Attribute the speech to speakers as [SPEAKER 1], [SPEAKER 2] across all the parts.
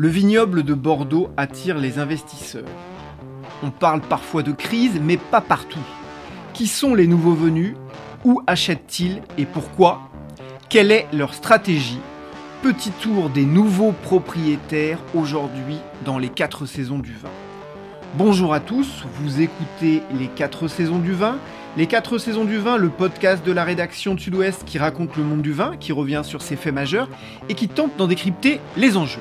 [SPEAKER 1] Le vignoble de Bordeaux attire les investisseurs. On parle parfois de crise, mais pas partout. Qui sont les nouveaux venus? Où achètent-ils? Et pourquoi? Quelle est leur stratégie? Petit tour des nouveaux propriétaires aujourd'hui dans les 4 saisons du vin. Bonjour à tous, vous écoutez les 4 saisons du vin. Les 4 saisons du vin, le podcast de la rédaction de Sud-Ouest qui raconte le monde du vin, qui revient sur ses faits majeurs et qui tente d'en décrypter les enjeux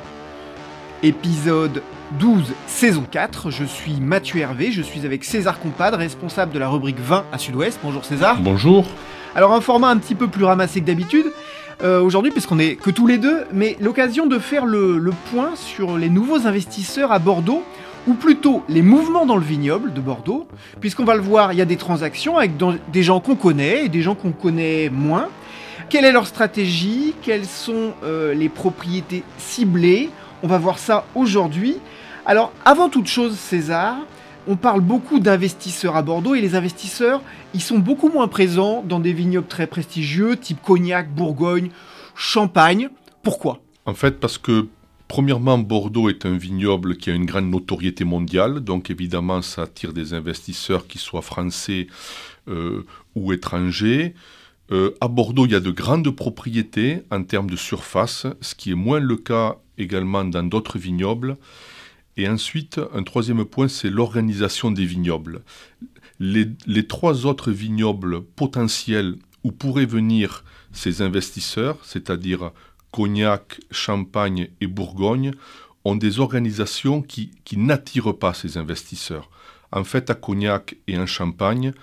[SPEAKER 1] épisode 12, saison 4. Je suis Mathieu Hervé, je suis avec César Compadre, responsable de la rubrique 20 à Sud-Ouest. Bonjour César.
[SPEAKER 2] Bonjour.
[SPEAKER 1] Alors un format un petit peu plus ramassé que d'habitude euh, aujourd'hui, puisqu'on est que tous les deux, mais l'occasion de faire le, point sur les nouveaux investisseurs à Bordeaux, ou plutôt les mouvements dans le vignoble de Bordeaux, puisqu'on va le voir, il y a des transactions avec des gens qu'on connaît et des gens qu'on connaît moins. Quelle est leur stratégie? Quelles sont euh, les propriétés ciblées? On va voir ça aujourd'hui. Alors, avant toute chose, César, on parle beaucoup d'investisseurs à Bordeaux et les investisseurs, ils sont beaucoup moins présents dans des vignobles très prestigieux, type Cognac, Bourgogne, Champagne. Pourquoi?
[SPEAKER 2] En fait, parce que Premièrement, Bordeaux est un vignoble qui a une grande notoriété mondiale, donc évidemment ça attire des investisseurs qui soient français euh, ou étrangers. Euh, à Bordeaux, il y a de grandes propriétés en termes de surface, ce qui est moins le cas également dans d'autres vignobles. Et ensuite, un troisième point, c'est l'organisation des vignobles. Les, trois autres vignobles potentiels où pourraient venir ces investisseurs, c'est-à-dire Cognac, Champagne et Bourgogne, ont des organisations qui, qui n'attirent pas ces investisseurs. En fait, à Cognac et en Champagne,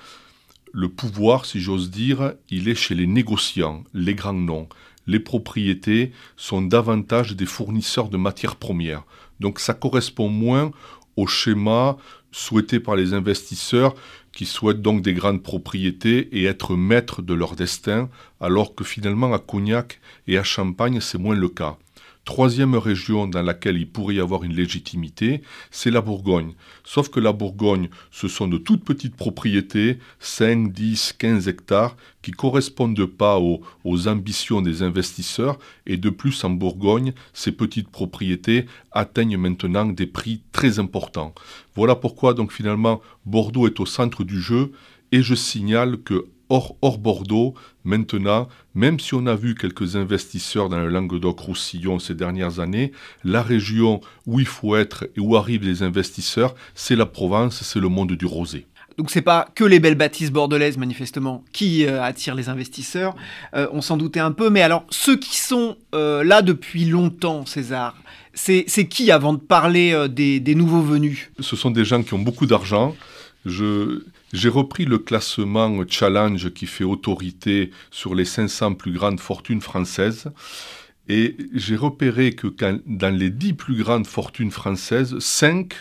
[SPEAKER 2] le pouvoir, si j'ose dire, il est chez les négociants, les grands noms les propriétés sont davantage des fournisseurs de matières premières. Donc ça correspond moins au schéma souhaité par les investisseurs qui souhaitent donc des grandes propriétés et être maîtres de leur destin, alors que finalement à Cognac et à Champagne c'est moins le cas. Troisième région dans laquelle il pourrait y avoir une légitimité, c'est la Bourgogne. Sauf que la Bourgogne, ce sont de toutes petites propriétés, 5, 10, 15 hectares, qui ne correspondent pas aux, aux, ambitions des investisseurs. Et de plus, en Bourgogne, ces petites propriétés atteignent maintenant des prix très importants. Voilà pourquoi, donc finalement, Bordeaux est au centre du jeu. Et je signale que hors, Bordeaux, maintenant, même si on a vu quelques investisseurs dans le Languedoc-Roussillon ces dernières années, la région où il faut être et où arrivent les investisseurs, c'est la Provence, c'est le monde du rosé.
[SPEAKER 1] Donc c'est pas que les belles bâtisses bordelaises manifestement qui euh, attirent les investisseurs, euh, on s'en doutait un peu, mais alors ceux qui sont euh, là depuis longtemps, César, c'est qui avant de parler des, des nouveaux venus?
[SPEAKER 2] Ce sont des gens qui ont beaucoup d'argent. Je, j'ai repris le classement Challenge qui fait autorité sur les 500 plus grandes fortunes françaises. Et j'ai repéré que dans les 10 plus grandes fortunes françaises, 5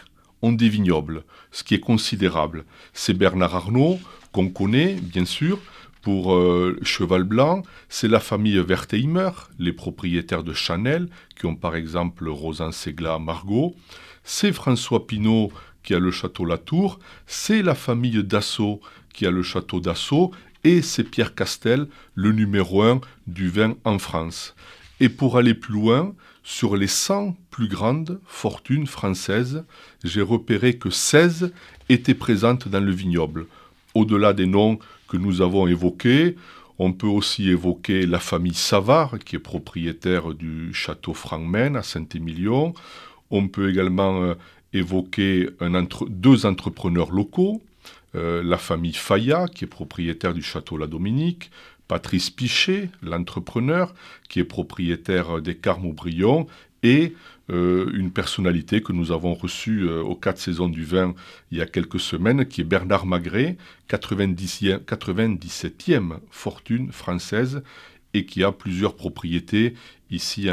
[SPEAKER 2] ont des vignobles, ce qui est considérable. C'est Bernard Arnault, qu'on connaît bien sûr, pour euh, Cheval Blanc, c'est la famille Wertheimer, les propriétaires de Chanel, qui ont par exemple Rosan Segla Margot. C'est François Pinault qui a le château Latour, c'est la famille Dassault qui a le château Dassault, et c'est Pierre Castel, le numéro un du vin en France. Et pour aller plus loin, sur les 100 plus grandes fortunes françaises, j'ai repéré que 16 étaient présentes dans le vignoble. Au-delà des noms que nous avons évoqués, on peut aussi évoquer la famille Savard, qui est propriétaire du château Frangmen à Saint-Émilion. On peut également euh, évoquer deux entrepreneurs locaux, euh, la famille Faya, qui est propriétaire du château La Dominique, Patrice Pichet, l'entrepreneur, qui est propriétaire des Carmes Aubryon, et euh, une personnalité que nous avons reçue euh, aux quatre saisons du vin il y a quelques semaines, qui est Bernard Magret, 97e fortune française, et qui a plusieurs propriétés ici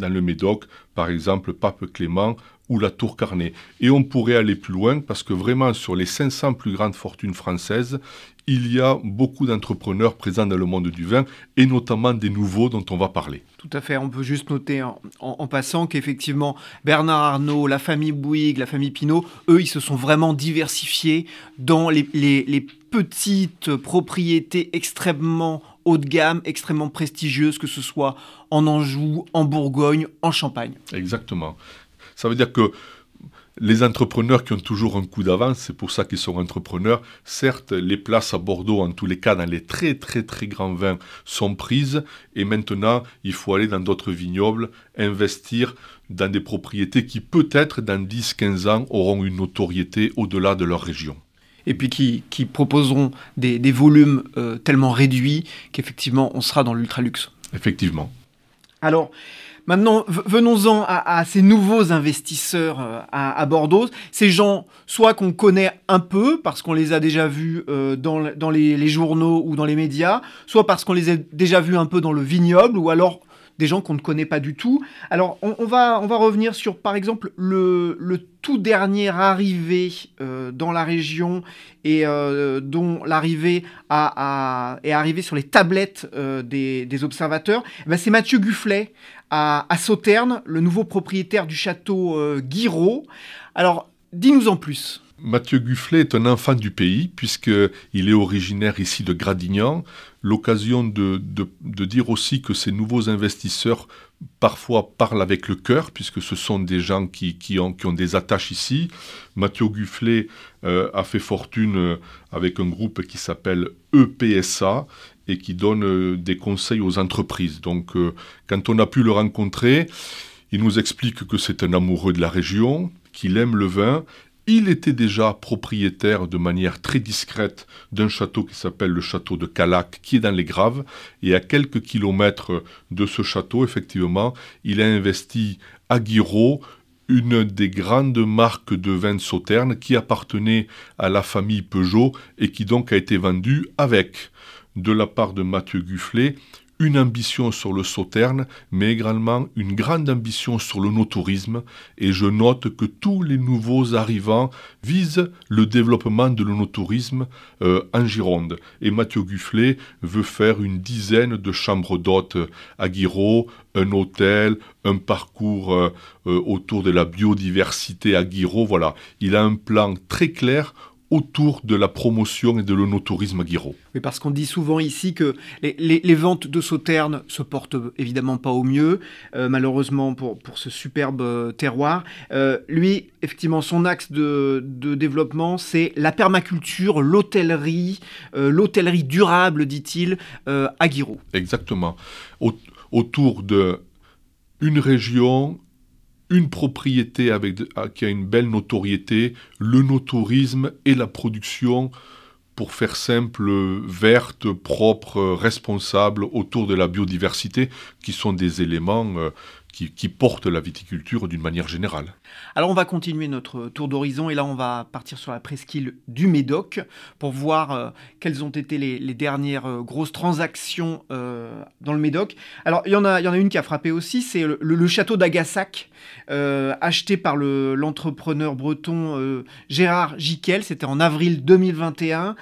[SPEAKER 2] dans le Médoc, par exemple Pape Clément ou la Tour Carnet. Et on pourrait aller plus loin parce que vraiment sur les 500 plus grandes fortunes françaises, il y a beaucoup d'entrepreneurs présents dans le monde du vin et notamment des nouveaux dont on va parler.
[SPEAKER 1] Tout à fait, on peut juste noter en, passant qu'effectivement Bernard Arnault, la famille Bouygues, la famille Pinault, eux, ils se sont vraiment diversifiés dans les, les petites propriétés extrêmement haut de gamme, extrêmement prestigieuses, que ce soit en Anjou, en Bourgogne, en Champagne.
[SPEAKER 2] Exactement. Ça veut dire que les entrepreneurs qui ont toujours un coup d'avance, c'est pour ça qu'ils sont entrepreneurs. Certes, les places à Bordeaux, en tous les cas, dans les très très très grands vins, sont prises. Et maintenant, il faut aller dans d'autres vignobles, investir dans des propriétés qui peut-être dans 10-15 ans auront une notoriété au-delà de leur région.
[SPEAKER 1] Et puis qui, proposeront des, volumes euh, tellement réduits qu'effectivement on sera dans l'ultra-luxe.
[SPEAKER 2] Effectivement.
[SPEAKER 1] Alors, Maintenant, venons-en à, ces nouveaux investisseurs euh, à, Bordeaux. Ces gens, soit qu'on connaît un peu parce qu'on les a déjà vus euh, dans, les, journaux ou dans les médias, soit parce qu'on les a déjà vus un peu dans le vignoble, ou alors des gens qu'on ne connaît pas du tout. Alors, on, va, on va revenir sur, par exemple, le, tout dernier arrivé euh, dans la région et dont l'arrivée est arrivée sur les tablettes des, observateurs. Eh ben, c'est Mathieu Gufflet à, Sauterne, le nouveau propriétaire du château euh, Alors, dis-nous en plus.
[SPEAKER 2] Mathieu Gufflet est un enfant du pays, puisqu'il est originaire ici de Gradignan. L'occasion de, dire aussi que ces nouveaux investisseurs parfois parlent avec le cœur, puisque ce sont des gens qui, ont, des attaches ici. Mathieu Gufflet euh, a fait fortune euh, avec un groupe qui s'appelle EPSA, et qui donne euh, des conseils aux entreprises. Donc quand on a pu le rencontrer, il nous explique que c'est un amoureux de la région, qu'il aime le vin. Il était déjà propriétaire de manière très discrète d'un château qui s'appelle le château de Calac, qui est dans les Graves. Et à quelques kilomètres de ce château, effectivement, il a investi à Guiraud, une des grandes marques de vin de Sauterne qui appartenait à la famille Peugeot et qui donc a été vendue avec de la part de Mathieu Gufflet une ambition sur le sauterne, mais également une grande ambition sur le notourisme, et je note que tous les nouveaux arrivants visent le développement de l'onotourisme euh, en Gironde. Et Mathieu Gufflet veut faire une dizaine de chambres d'hôtes à Guiraud, un hôtel, un parcours euh, euh, autour de la biodiversité à Guiraud. Voilà, il a un plan très clair autour de la promotion et de l'onotourisme à Guiraud.
[SPEAKER 1] Oui, parce qu'on dit souvent ici que les, ventes de Sauternes se portent évidemment pas au mieux, euh, malheureusement pour, pour ce superbe euh, terroir. Euh, lui, effectivement, son axe de, développement, c'est la permaculture, l'hôtellerie, l'hôtellerie durable, dit-il, à Guiraud.
[SPEAKER 2] Exactement. autour de une région, une propriété avec, ah, qui a une belle notoriété, le notourisme et la production, pour faire simple, verte, propre, responsable, autour de la biodiversité, qui sont des éléments euh, qui, porte la viticulture d'une manière générale.
[SPEAKER 1] Alors on va continuer notre tour d'horizon et là on va partir sur la presqu'île du Médoc pour voir euh, quelles ont été les, dernières euh, grosses transactions euh, dans le Médoc. Alors il y, en a, une qui a frappé aussi, c'est le, château d'Agassac acheté par l'entrepreneur breton Gérard Jiquel, c'était en avril 2021.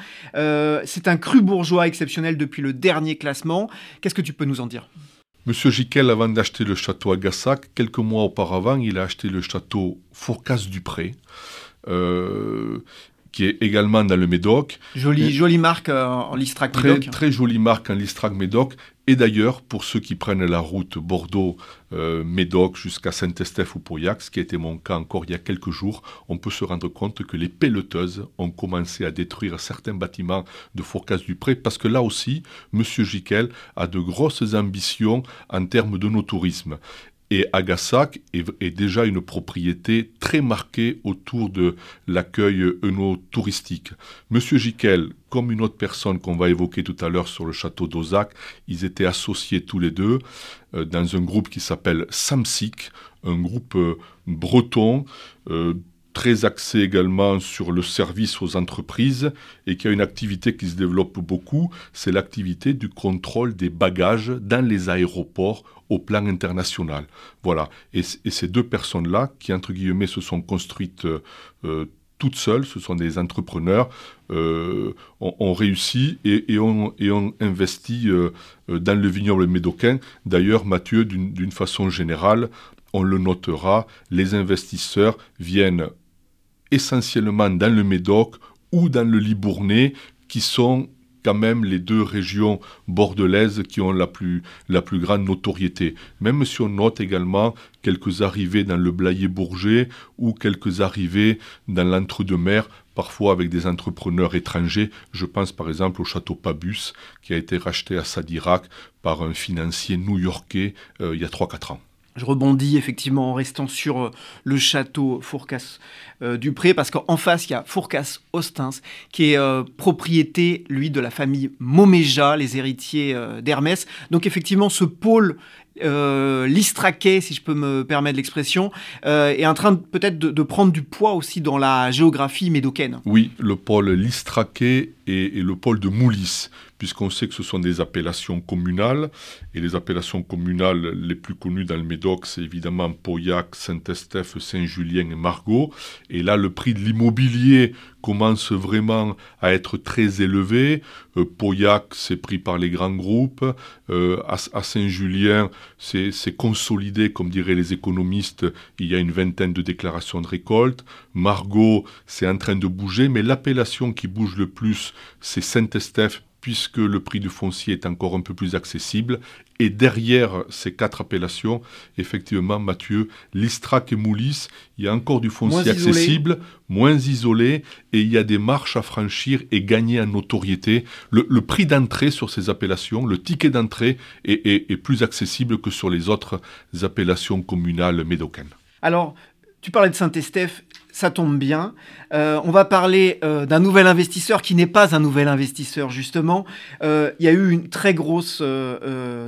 [SPEAKER 1] c'est un cru bourgeois exceptionnel depuis le dernier classement. Qu'est-ce que tu peux nous en dire?
[SPEAKER 2] Monsieur Jiquel, avant d'acheter le château Agassac, quelques mois auparavant, il a acheté le château Fourcasse-Dupré. Euh, qui est également dans le Médoc.
[SPEAKER 1] Jolie, jolie marque euh, en Listrac Médoc.
[SPEAKER 2] Très jolie marque en Listrac Médoc. Et d'ailleurs, pour ceux qui prennent la route Bordeaux-Médoc euh, jusqu'à Saint-Estèphe ou Pauillac, ce qui a été mon cas encore il y a quelques jours, on peut se rendre compte que les pelleteuses ont commencé à détruire certains bâtiments de Fourcasse-du-Pré, parce que là aussi, M. Jiquel a de grosses ambitions en termes de nos tourisme. Et Agassac est, déjà une propriété très marquée autour de l'accueil œno-touristique. Monsieur Jiquel, comme une autre personne qu'on va évoquer tout à l'heure sur le château d'Ozac, ils étaient associés tous les deux euh, dans un groupe qui s'appelle Samsic, un groupe euh, breton euh, très axé également sur le service aux entreprises et qui a une activité qui se développe beaucoup, c'est l'activité du contrôle des bagages dans les aéroports au plan international. Voilà. Et, ces deux personnes-là, qui entre guillemets se sont construites euh, toutes seules, ce sont des entrepreneurs, euh, ont, réussi et, ont, investi euh, dans le vignoble médocain. D'ailleurs, Mathieu, d'une façon générale, on le notera, les investisseurs viennent essentiellement dans le Médoc ou dans le Libournais, qui sont quand même les deux régions bordelaises qui ont la plus, grande notoriété. Même si on note également quelques arrivées dans le Blayais-Bourget ou quelques arrivées dans l'entre-deux-mer, parfois avec des entrepreneurs étrangers. Je pense par exemple au château Pabus qui a été racheté à Sadirac par un financier new-yorkais euh, il y a 3-4 ans.
[SPEAKER 1] Je rebondis effectivement en restant sur euh, le château Fourcas euh, parce qu'en face, il y a Fourcas Ostens, qui est euh, propriété, lui, de la famille Moméja, les héritiers d'Hermès. Donc effectivement, ce pôle euh, l'istraquet, si je peux me permettre l'expression, est en train peut-être de, prendre du poids aussi dans la géographie médocaine.
[SPEAKER 2] Oui, le pôle Listraquet et, le pôle de Moulis, puisqu'on sait que ce sont des appellations communales, et les appellations communales les plus connues dans le Médoc, c'est évidemment Pauillac, Saint-Estèphe, Saint-Julien et Margot. Et là, le prix de l'immobilier commence vraiment à être très élevé. Euh, Pauillac, c'est pris par les grands groupes. Euh, à, Saint-Julien, c'est consolidé, comme diraient les économistes, il y a une vingtaine de déclarations de récolte. Margot, c'est en train de bouger, mais l'appellation qui bouge le plus, c'est Saint-Estèphe puisque le prix du foncier est encore un peu plus accessible. Et derrière ces quatre appellations, effectivement, Mathieu, Listrac et Moulis, il y a encore du foncier accessible, moins isolé, et il y a des marches à franchir et gagner en notoriété. Le, prix d'entrée sur ces appellations, le ticket d'entrée est, est plus accessible que sur les autres appellations communales médocaines.
[SPEAKER 1] Alors, tu parlais de Saint-Estèphe, ça tombe bien. Euh, on va parler euh, d'un nouvel investisseur qui n'est pas un nouvel investisseur, justement. Euh, il y a eu une très grosse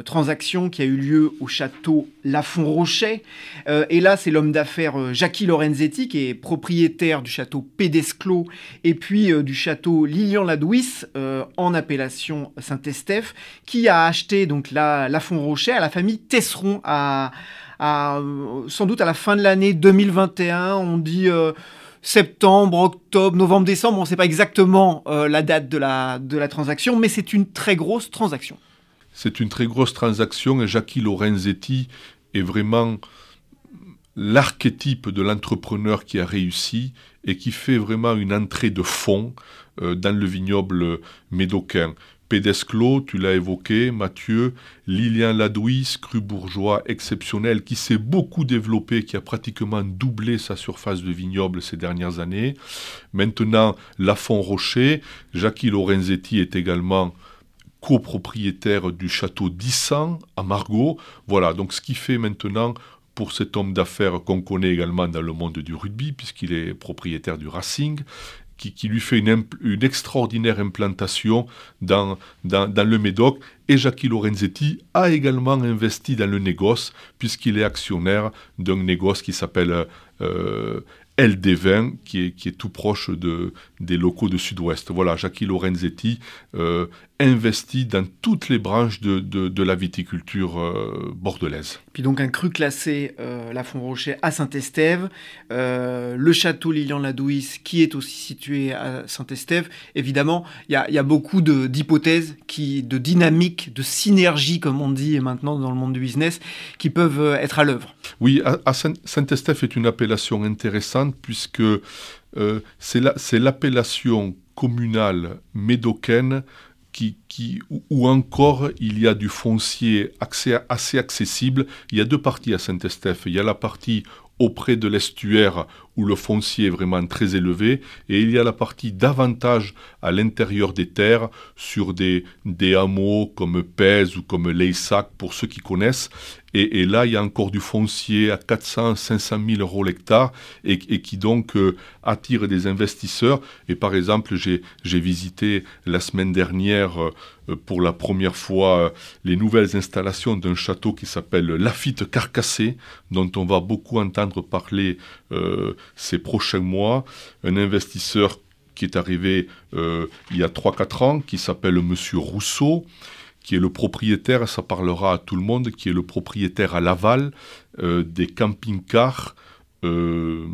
[SPEAKER 1] transaction qui a eu lieu au château Lafont-Rocher. et là, c'est l'homme d'affaires Jackie Lorenzetti, qui est propriétaire du château Pédesclos et puis du château Lilian-Ladouis, en appellation Saint-Estèphe, qui a acheté donc la Lafont-Rocher à la famille Tesseron à sans doute à la fin de l'année 2021. On dit euh, septembre, octobre, novembre, décembre. On ne sait pas exactement euh, la date de la, transaction, mais c'est une très grosse transaction.
[SPEAKER 2] C'est une très grosse transaction et Jackie Lorenzetti est vraiment l'archétype de l'entrepreneur qui a réussi et qui fait vraiment une entrée de fond euh, dans le vignoble médocain. Pédesclos, tu l'as évoqué, Mathieu, Lilian Ladouis, cru bourgeois exceptionnel, qui s'est beaucoup développé, qui a pratiquement doublé sa surface de vignoble ces dernières années. Maintenant, Lafont Rocher, Jackie Lorenzetti est également copropriétaire du château d'Issan à Margot. Voilà, donc ce qui fait maintenant pour cet homme d'affaires qu'on connaît également dans le monde du rugby, puisqu'il est propriétaire du Racing, qui, lui fait une, extraordinaire implantation dans, le Médoc. Et Jackie Lorenzetti a également investi dans le négoce, puisqu'il est actionnaire d'un négoce qui s'appelle euh, LD20, qui est, tout proche de, des locaux de Sud-Ouest. Voilà, Jackie Lorenzetti euh, investi dans toutes les branches de, de, la viticulture euh, bordelaise.
[SPEAKER 1] Puis donc un cru classé euh, La Font-Rocher à Saint-Estève, euh, le château Lilian-Ladouis qui est aussi situé à Saint-Estève. Évidemment, il y, y a, beaucoup d'hypothèses, de dynamiques, de synergies, comme on dit maintenant dans le monde du business, qui peuvent être à l'œuvre.
[SPEAKER 2] Oui, à, Saint-Estève est une appellation intéressante puisque c'est l'appellation communale médocaine qui, ou encore il y a du foncier assez accessible. Il y a deux parties à Saint-Estèphe. Il y a la partie auprès de l'estuaire où le foncier est vraiment très élevé, et il y a la partie davantage à l'intérieur des terres, sur des, des hameaux comme Pèse ou comme Leyssac, pour ceux qui connaissent. Et, là, il y a encore du foncier à 400, 500 000 euros l'hectare et, qui donc euh, attire des investisseurs. Et par exemple, j'ai visité la semaine dernière euh, pour la première fois euh, les nouvelles installations d'un château qui s'appelle Lafitte Carcassé, dont on va beaucoup entendre parler ces prochains mois. Un investisseur qui est arrivé il y a 3-4 ans, qui s'appelle Monsieur Rousseau, qui est le propriétaire, ça parlera à tout le monde, qui est le propriétaire à Laval euh, des camping-cars euh,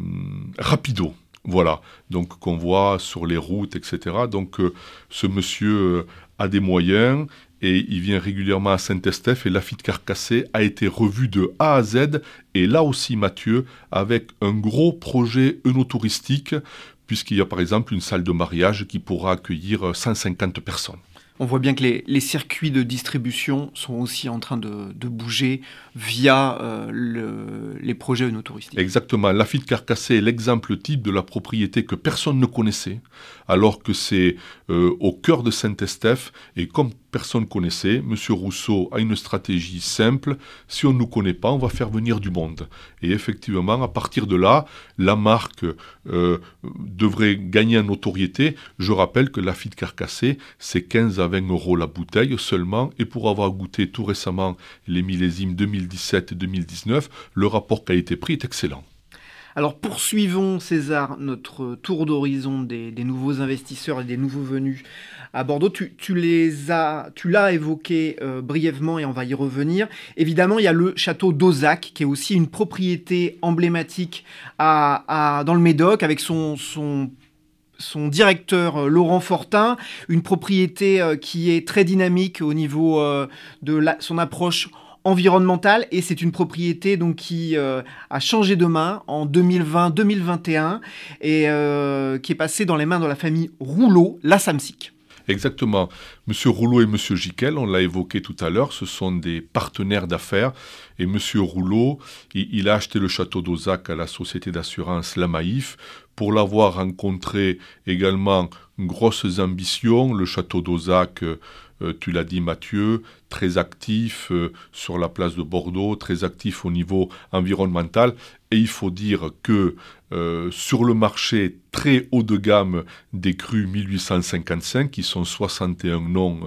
[SPEAKER 2] Rapido. Voilà, donc qu'on voit sur les routes, etc. Donc euh, ce monsieur a des moyens et il vient régulièrement à Saint-Estèphe et Lafitte Carcassé a été revu de A à Z. Et là aussi Mathieu avec un gros projet œnotouristique puisqu'il y a par exemple une salle de mariage qui pourra accueillir 150 personnes
[SPEAKER 1] on voit bien que les, circuits de distribution sont aussi en train de, bouger via euh, les projets touristiques.
[SPEAKER 2] Exactement. Lafitte Carcassé est l'exemple type de la propriété que personne ne connaissait, alors que c'est euh, au cœur de Saint-Estèphe. Et comme personne connaissait. Monsieur Rousseau a une stratégie simple. Si on ne nous connaît pas, on va faire venir du monde. Et effectivement, à partir de là, la marque euh, devrait gagner en notoriété. Je rappelle que la Lafitte Carcassé, c'est 15 à 20 euros la bouteille seulement. Et pour avoir goûté tout récemment les millésimes 2017 et 2019, le rapport qualité-prix est excellent.
[SPEAKER 1] Alors poursuivons César notre tour d'horizon des, nouveaux investisseurs et des nouveaux venus à Bordeaux. Tu, les as, tu l'as évoqué euh, brièvement et on va y revenir. Évidemment, il y a le château d'Ozac qui est aussi une propriété emblématique dans le Médoc avec son directeur euh, Laurent Fortin, une propriété euh, qui est très dynamique au niveau de son approche environnementale et c'est une propriété donc qui euh, a changé de main en 2020-2021 et euh, qui est passée dans les mains de la famille Rouleau, la Samsic.
[SPEAKER 2] Exactement. Monsieur Rouleau et Monsieur Jiquel, on l'a évoqué tout à l'heure, ce sont des partenaires d'affaires. Et Monsieur Rouleau, il, a acheté le château d'Ozac à la société d'assurance Lamaïf pour l'avoir rencontré également grosses ambitions. Le château d'Ozac euh, tu l'as dit Mathieu, très actif euh, sur la place de Bordeaux, très actif au niveau environnemental. Et il faut dire que euh, sur le marché très haut de gamme des crus 1855, qui sont 61 noms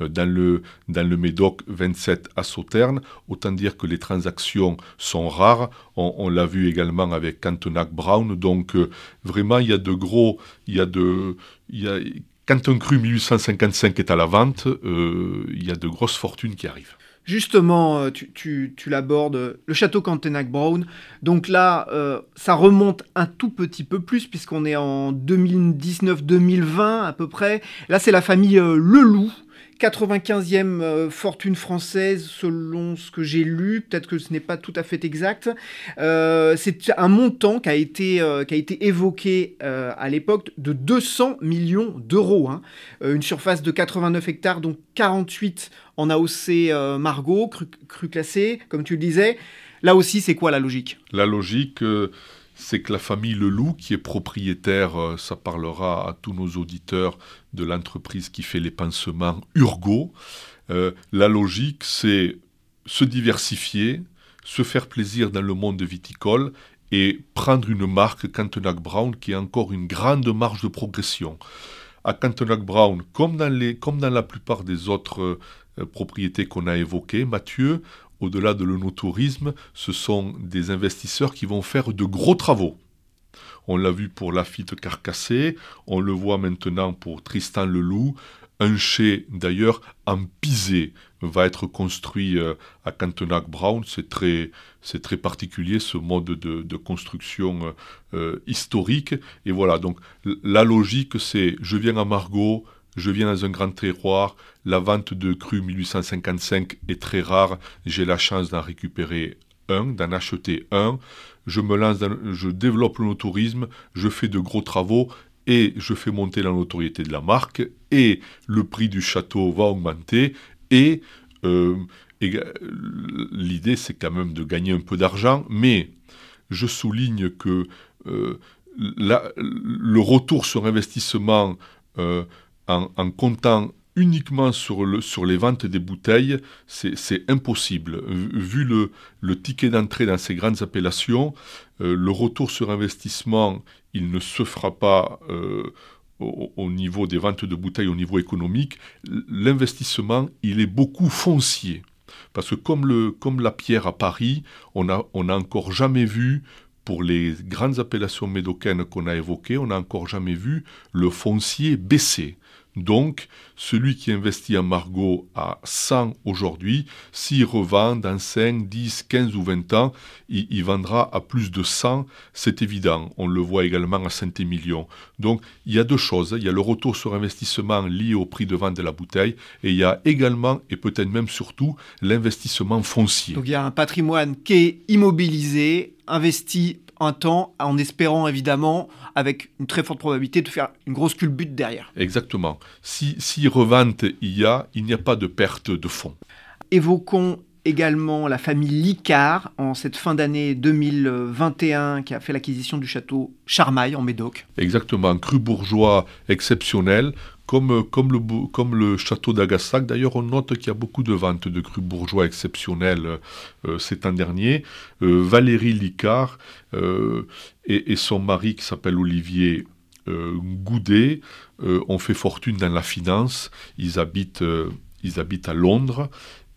[SPEAKER 2] dans, le, dans Médoc, 27 à Sauternes, autant dire que les transactions sont rares. On, l'a vu également avec Cantonac Brown. Donc vraiment, il y a de gros, il y a de, quand un cru 1855 est à la vente, euh, il y a de grosses fortunes qui arrivent.
[SPEAKER 1] Justement, euh, tu, l'abordes, le château Cantenac Brown. Donc là, euh, ça remonte un tout petit peu plus, puisqu'on est en 2019-2020 à peu près. Là, c'est la famille Leloup 95e euh, fortune française selon ce que j'ai lu, peut-être que ce n'est pas tout à fait exact. Euh, c'est un montant qui a été, euh, qui a été évoqué à l'époque de 200 millions d'euros. Hein. une surface de 89 hectares, donc 48 en AOC Margot, cru, cru classé, comme tu le disais. Là aussi, c'est quoi la logique?
[SPEAKER 2] La logique c'est que la famille Leloup, qui est propriétaire, euh, ça parlera à tous nos auditeurs, de l'entreprise qui fait les pansements Urgo, euh, la logique, c'est se diversifier, se faire plaisir dans le monde viticole et prendre une marque Cantenac Brown qui a encore une grande marge de progression. À Cantenac Brown, comme dans, la plupart des autres euh, propriétés qu'on a évoquées, Mathieu, au-delà de l'onotourisme, ce sont des investisseurs qui vont faire de gros travaux. On l'a vu pour Lafitte Carcassé, on le voit maintenant pour Tristan Leloup. Un chai, d'ailleurs, en pisé, va être construit euh, à Cantenac Brown. C'est très, c'est très particulier ce mode de, construction euh, euh, historique. Et voilà, donc la logique, c'est je viens à Margot, je viens dans un grand terroir, la vente de cru 1855 est très rare, j'ai la chance d'en récupérer un, d'en acheter un, je me lance, je développe le tourisme, je fais de gros travaux et je fais monter la notoriété de la marque et le prix du château va augmenter et, euh, l'idée c'est quand même de gagner un peu d'argent, mais je souligne que euh, le retour sur investissement euh, en, comptant uniquement sur, le, sur les ventes des bouteilles, c'est impossible. Vu le, ticket d'entrée dans ces grandes appellations, euh, le retour sur investissement, il ne se fera pas euh, au, au, niveau des ventes de bouteilles, au niveau économique. L'investissement, il est beaucoup foncier. Parce que comme, la pierre à Paris, on n'a a encore jamais vu pour les grandes appellations médocaines qu'on a évoquées, on n'a encore jamais vu le foncier baisser. Donc, celui qui investit en Margot à 100 aujourd'hui, s'il revend dans 5, 10, 15 ou 20 ans, il, vendra à plus de 100, c'est évident. On le voit également à Saint-Émilion. Donc, il y a deux choses. Il y a le retour sur investissement lié au prix de vente de la bouteille et il y a également, et peut-être même surtout, l'investissement foncier.
[SPEAKER 1] Donc, il y a un patrimoine qui est immobilisé, investi un temps en espérant évidemment, avec une très forte probabilité, de faire une grosse culbute derrière.
[SPEAKER 2] Exactement. Si, si revente il y a, il n'y a pas de perte de fonds.
[SPEAKER 1] Évoquons également la famille Licard en cette fin d'année 2021 qui a fait l'acquisition du château Charmaille en Médoc.
[SPEAKER 2] Exactement, cru bourgeois exceptionnel, comme, comme, le, château d'Agassac. D'ailleurs, on note qu'il y a beaucoup de ventes de crus bourgeois exceptionnels euh, ces temps derniers. Euh, Valérie Licard euh, et, son mari qui s'appelle Olivier Goudet ont fait fortune dans la finance. Ils habitent à Londres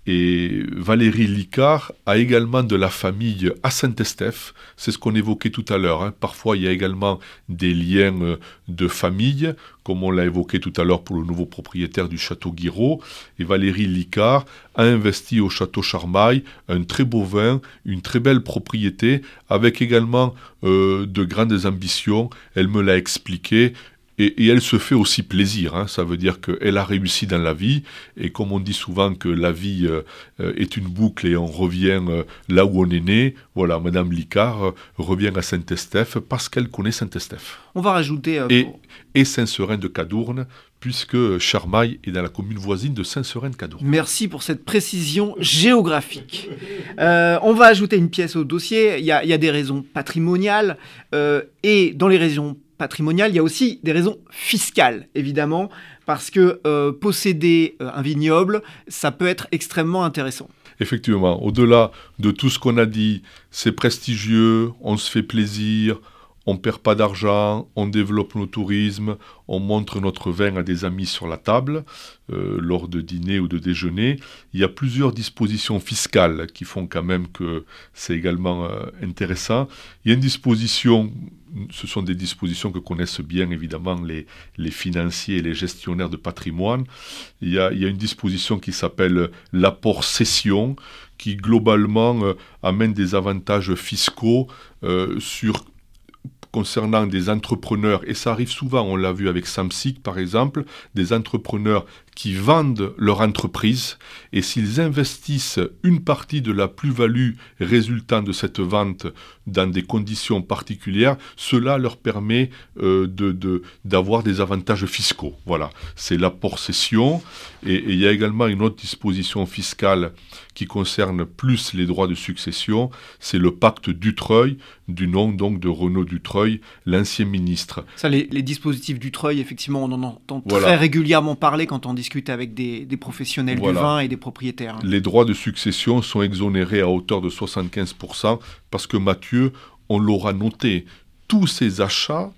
[SPEAKER 2] et Valérie Licard a également de la famille à Saint-Estèphe, c'est ce qu'on évoquait tout à l'heure. Hein. Parfois, il y a également des liens euh, de famille, comme on l'a évoqué tout à l'heure pour le nouveau propriétaire du château Guiraud. Et Valérie Licard a investi au château Charmaille un très beau vin, une très belle propriété, avec également euh, de grandes ambitions. Elle me l'a expliqué. Et, elle se fait aussi plaisir. Hein. Ça veut dire qu'elle a réussi dans la vie. Et comme on dit souvent que la vie euh, euh, est une boucle et on revient euh, là où on est né, voilà, Madame Licard revient à Saint-Estèphe parce qu'elle connaît Saint-Estèphe.
[SPEAKER 1] On va rajouter.
[SPEAKER 2] et, et Saint-Seurin de Cadourne, puisque Charmaille est dans la commune voisine de Saint-Seurin de Cadourne.
[SPEAKER 1] Merci pour cette précision géographique. on va ajouter une pièce au dossier. Il y a, il y a des raisons patrimoniales. et dans les raisons patrimonial, il y a aussi des raisons fiscales, évidemment, parce que euh, posséder euh, un vignoble, ça peut être extrêmement intéressant.
[SPEAKER 2] Effectivement, au-delà de tout ce qu'on a dit, c'est prestigieux, on se fait plaisir, on perd pas d'argent, on développe nos tourismes, on montre notre vin à des amis sur la table, euh, lors de dîner ou de déjeuner. Il y a plusieurs dispositions fiscales qui font quand même que c'est également euh, intéressant. Il y a une disposition, ce sont des dispositions que connaissent bien évidemment les, financiers et les gestionnaires de patrimoine. Il y a, il y a une disposition qui s'appelle l'apport cession, qui globalement euh, amène des avantages fiscaux sur concernant des entrepreneurs, et ça arrive souvent, on l'a vu avec Samsic par exemple, des entrepreneurs qui vendent leur entreprise et s'ils investissent une partie de la plus-value résultant de cette vente dans des conditions particulières, cela leur permet euh, de, d'avoir des avantages fiscaux. Voilà, c'est l'apport cession et, il y a également une autre disposition fiscale qui concerne plus les droits de succession, c'est le pacte Dutreuil, du nom donc de Renaud Dutreuil, l'ancien ministre.
[SPEAKER 1] Ça, les, dispositifs Dutreuil, effectivement, on en entend très régulièrement parler quand on dit discute avec des, professionnels du vin et des propriétaires.
[SPEAKER 2] Les droits de succession sont exonérés à hauteur de 75% parce que Mathieu, on l'aura noté, tous ces achats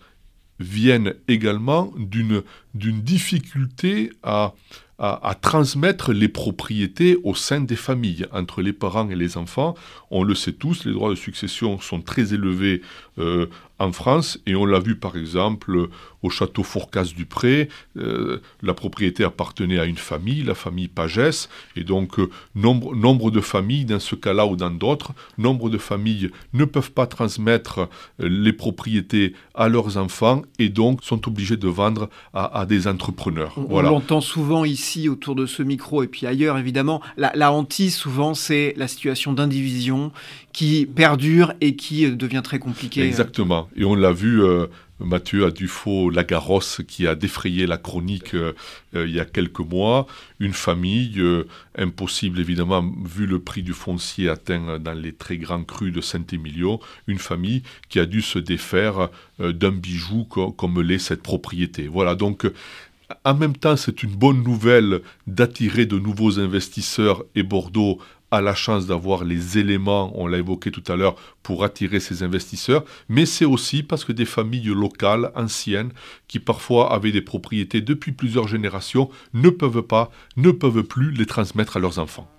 [SPEAKER 2] viennent également d'une difficulté à, à, transmettre les propriétés au sein des familles, entre les parents et les enfants. On le sait tous, les droits de succession sont très élevés euh, en France, et on l'a vu par exemple au château Fourcasse-du-Pré, euh, la propriété appartenait à une famille, la famille Pagès, et donc euh, nombre, nombre de familles, dans ce cas-là ou dans d'autres, nombre de familles ne peuvent pas transmettre les propriétés à leurs enfants, et donc sont obligés de vendre à, des entrepreneurs.
[SPEAKER 1] On, voilà. on l'entend souvent ici autour de ce micro et puis ailleurs évidemment, la, hantise souvent c'est la situation d'indivision qui perdure et qui euh, devient très compliquée.
[SPEAKER 2] Exactement. Et on l'a vu, euh, Mathieu a Dufaux Lagarosse qui a défrayé la chronique euh, il y a quelques mois. Une famille, impossible évidemment vu le prix du foncier atteint dans les très grands crus de Saint-Émilion, une famille qui a dû se défaire d'un bijou comme l'est cette propriété. Voilà, donc en même temps, c'est une bonne nouvelle d'attirer de nouveaux investisseurs et Bordeaux a la chance d'avoir les éléments, on l'a évoqué tout à l'heure, pour attirer ces investisseurs, mais c'est aussi parce que des familles locales, anciennes, qui parfois avaient des propriétés depuis plusieurs générations, ne peuvent pas, ne peuvent plus les transmettre à leurs enfants.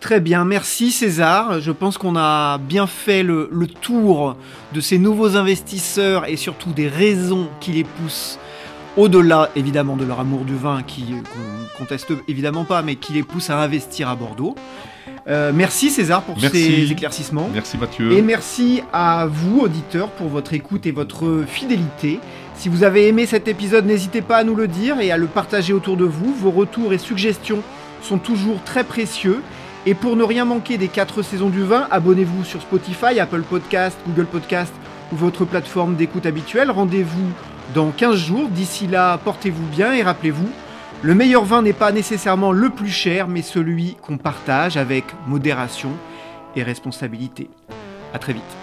[SPEAKER 1] Très bien, merci César. Je pense qu'on a bien fait le, tour de ces nouveaux investisseurs et surtout des raisons qui les poussent au-delà évidemment de leur amour du vin, qui qu'on conteste évidemment pas, mais qui les pousse à investir à Bordeaux. Euh, merci César pour ces éclaircissements.
[SPEAKER 2] Merci Mathieu.
[SPEAKER 1] Et merci à vous, auditeurs, pour votre écoute et votre fidélité. Si vous avez aimé cet épisode, n'hésitez pas à nous le dire et à le partager autour de vous. Vos retours et suggestions sont toujours très précieux. Et pour ne rien manquer des 4 saisons du vin, abonnez-vous sur Spotify, Apple Podcast, Google Podcast ou votre plateforme d'écoute habituelle. Rendez-vous dans 15 jours. D'ici là, portez-vous bien et rappelez-vous, le meilleur vin n'est pas nécessairement le plus cher, mais celui qu'on partage avec modération et responsabilité. A très vite.